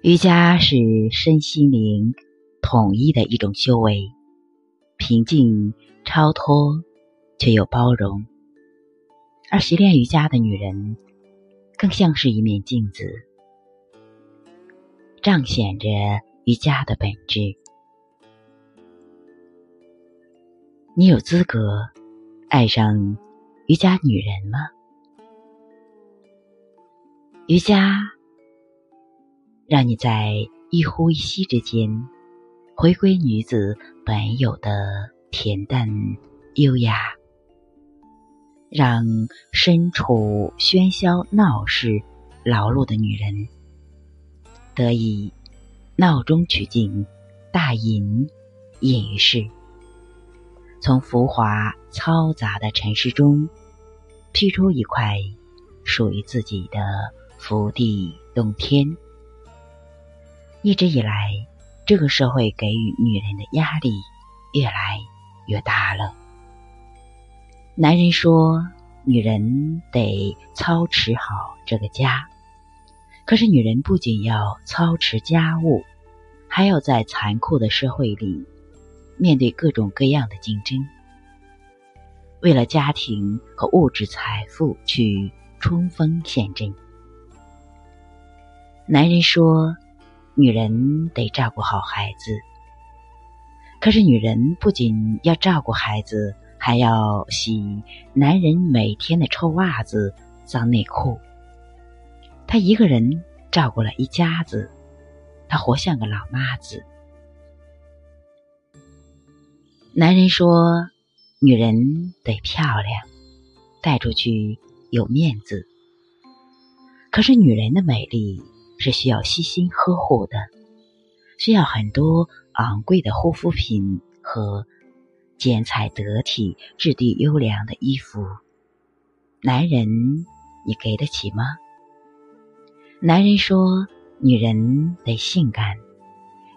瑜伽是身心灵统一的一种修为，平静超脱，却又包容。而习练瑜伽的女人，更像是一面镜子，彰显着瑜伽的本质。你有资格爱上瑜伽女人吗？瑜伽。让你在一呼一吸之间，回归女子本有的恬淡优雅，让身处喧嚣闹市、劳碌的女人得以闹中取静，大隐隐于世，从浮华嘈杂的尘世中辟出一块属于自己的福地洞天。一直以来，这个社会给予女人的压力越来越大了。男人说，女人得操持好这个家，可是女人不仅要操持家务，还要在残酷的社会里面对各种各样的竞争，为了家庭和物质财富去冲锋陷阵。男人说。女人得照顾好孩子，可是女人不仅要照顾孩子，还要洗男人每天的臭袜子、脏内裤。她一个人照顾了一家子，她活像个老妈子。男人说，女人得漂亮，带出去有面子。可是女人的美丽。是需要悉心呵护的，需要很多昂贵的护肤品和剪裁得体、质地优良的衣服。男人，你给得起吗？男人说：“女人得性感，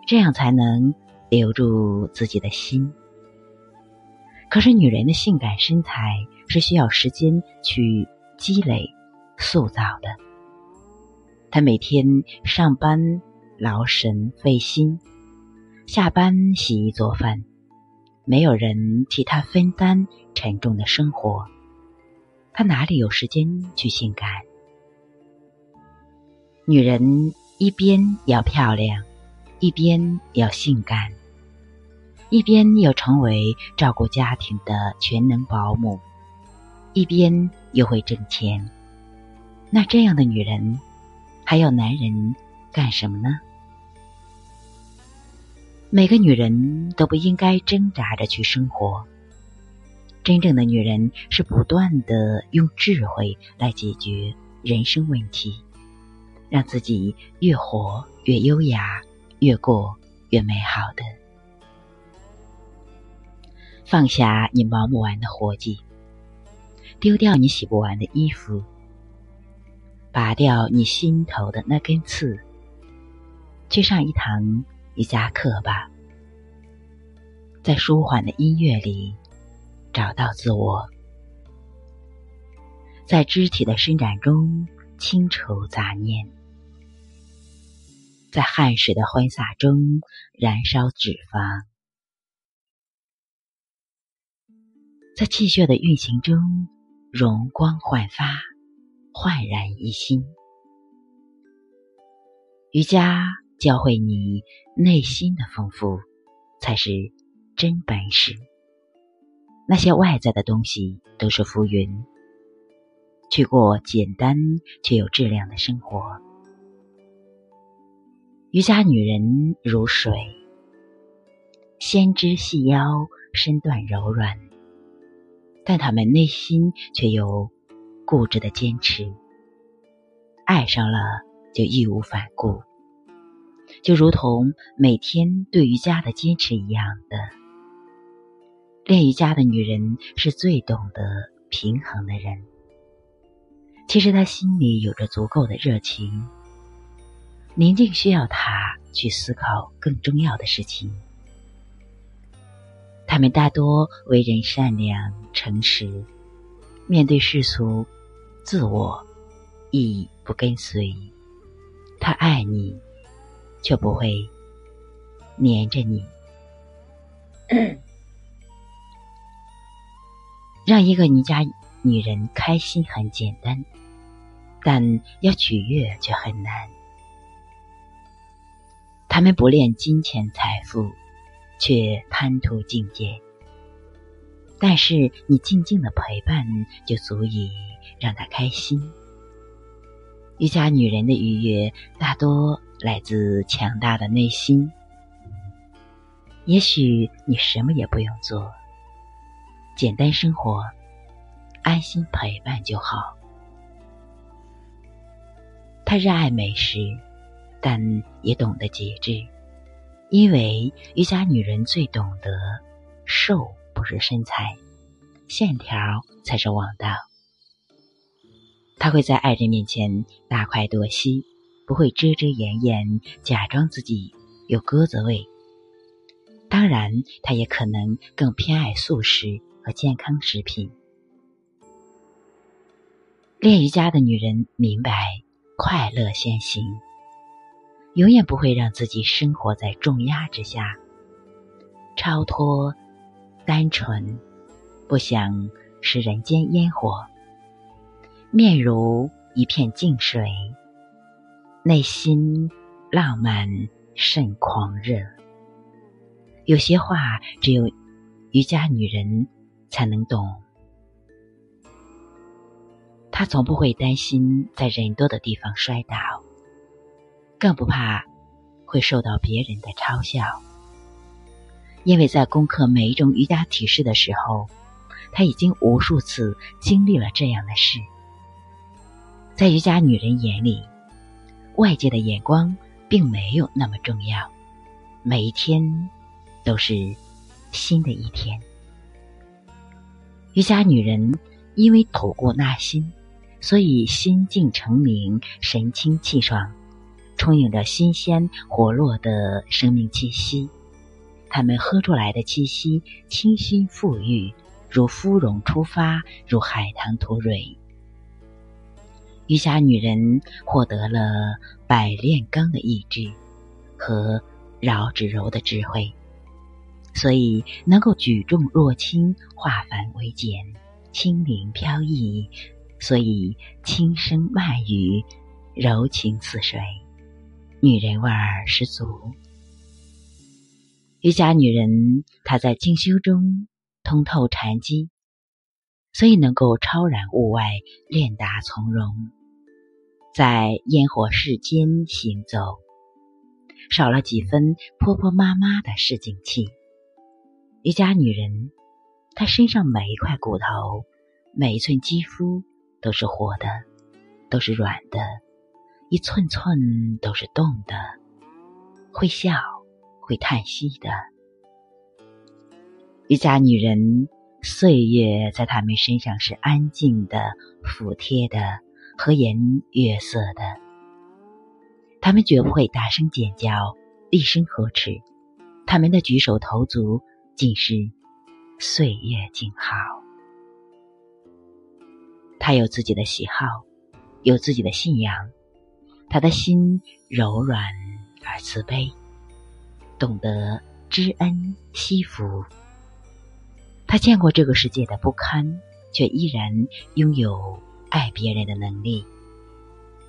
这样才能留住自己的心。”可是，女人的性感身材是需要时间去积累、塑造的。他每天上班劳神费心，下班洗衣做饭，没有人替他分担沉重的生活，他哪里有时间去性感？女人一边要漂亮，一边要性感，一边要成为照顾家庭的全能保姆，一边又会挣钱，那这样的女人。还要男人干什么呢？每个女人都不应该挣扎着去生活。真正的女人是不断的用智慧来解决人生问题，让自己越活越优雅，越过越美好的。放下你忙不完的活计，丢掉你洗不完的衣服。拔掉你心头的那根刺，去上一堂瑜伽课吧，在舒缓的音乐里找到自我，在肢体的伸展中清除杂念，在汗水的挥洒中燃烧脂肪，在气血的运行中容光焕发。焕然一新。瑜伽教会你内心的丰富，才是真本事。那些外在的东西都是浮云。去过简单却有质量的生活。瑜伽女人如水，纤枝细腰，身段柔软，但她们内心却有。固执的坚持，爱上了就义无反顾，就如同每天对瑜伽的坚持一样的。练瑜伽的女人是最懂得平衡的人。其实她心里有着足够的热情，宁静需要她去思考更重要的事情。他们大多为人善良诚实，面对世俗。自我亦不跟随，他爱你，却不会黏着你。让一个瑜伽女人开心很简单，但要取悦却很难。他们不恋金钱财富，却贪图境界。但是你静静的陪伴，就足以让她开心。瑜伽女人的愉悦，大多来自强大的内心。也许你什么也不用做，简单生活，安心陪伴就好。她热爱美食，但也懂得节制，因为瑜伽女人最懂得瘦。不是身材，线条才是王道。他会在爱人面前大快朵颐，不会遮遮掩掩，假装自己有鸽子胃。当然，他也可能更偏爱素食和健康食品。练瑜伽的女人明白，快乐先行，永远不会让自己生活在重压之下，超脱。单纯，不想食人间烟火。面如一片净水，内心浪漫甚狂热。有些话只有瑜伽女人才能懂。她从不会担心在人多的地方摔倒，更不怕会受到别人的嘲笑。因为在攻克每一种瑜伽体式的时候，他已经无数次经历了这样的事。在瑜伽女人眼里，外界的眼光并没有那么重要，每一天都是新的一天。瑜伽女人因为吐故纳新，所以心境澄明，神清气爽，充盈着新鲜活络的生命气息。她们喝出来的气息清新馥郁，如芙蓉出发，如海棠吐蕊。瑜伽女人获得了百炼钢的意志和饶指柔的智慧，所以能够举重若轻，化繁为简，轻灵飘逸，所以轻声慢语，柔情似水，女人味儿十足。瑜伽女人，她在静修中通透禅机，所以能够超然物外，练达从容，在烟火世间行走，少了几分婆婆妈妈的市井气。一家女人，她身上每一块骨头，每一寸肌肤都是活的，都是软的，一寸寸都是动的，会笑。会叹息的瑜伽女人，岁月在她们身上是安静的、服帖的、和颜悦色的。他们绝不会大声尖叫、厉声呵斥，他们的举手投足尽是岁月静好。他有自己的喜好，有自己的信仰，他的心柔软而慈悲。懂得知恩惜福，他见过这个世界的不堪，却依然拥有爱别人的能力。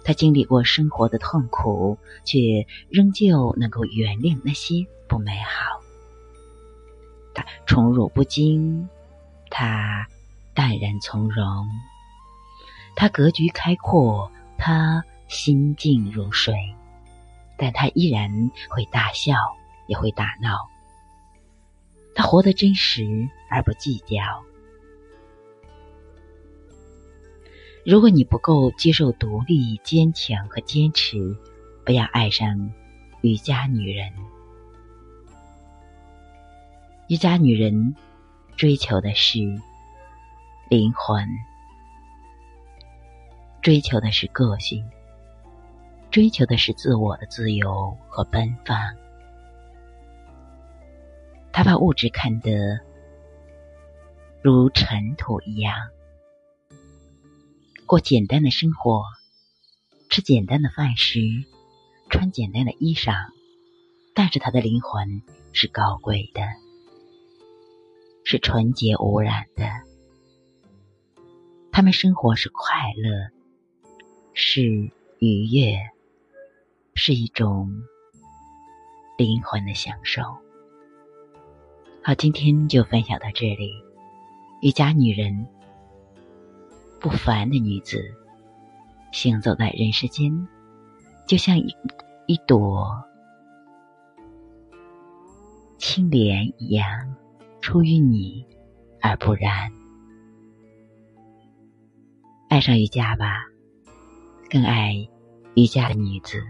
他经历过生活的痛苦，却仍旧能够原谅那些不美好。他宠辱不惊，他淡然从容，他格局开阔，他心静如水，但他依然会大笑。也会打闹，他活得真实而不计较。如果你不够接受独立、坚强和坚持，不要爱上瑜伽女人。瑜伽女人追求的是灵魂，追求的是个性，追求的是自我的自由和奔放。他把物质看得如尘土一样，过简单的生活，吃简单的饭食，穿简单的衣裳，但是他的灵魂是高贵的，是纯洁无染的。他们生活是快乐，是愉悦，是一种灵魂的享受。好，今天就分享到这里。瑜伽女人，不凡的女子，行走在人世间，就像一一朵。青莲一样，出于你而不染。爱上瑜伽吧，更爱瑜伽的女子。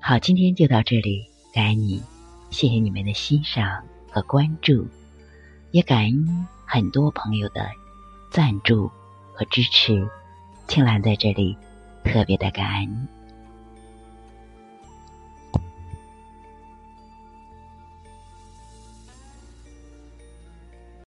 好，今天就到这里，感恩你，谢谢你们的欣赏和关注，也感恩很多朋友的赞助和支持，青兰在这里特别的感恩。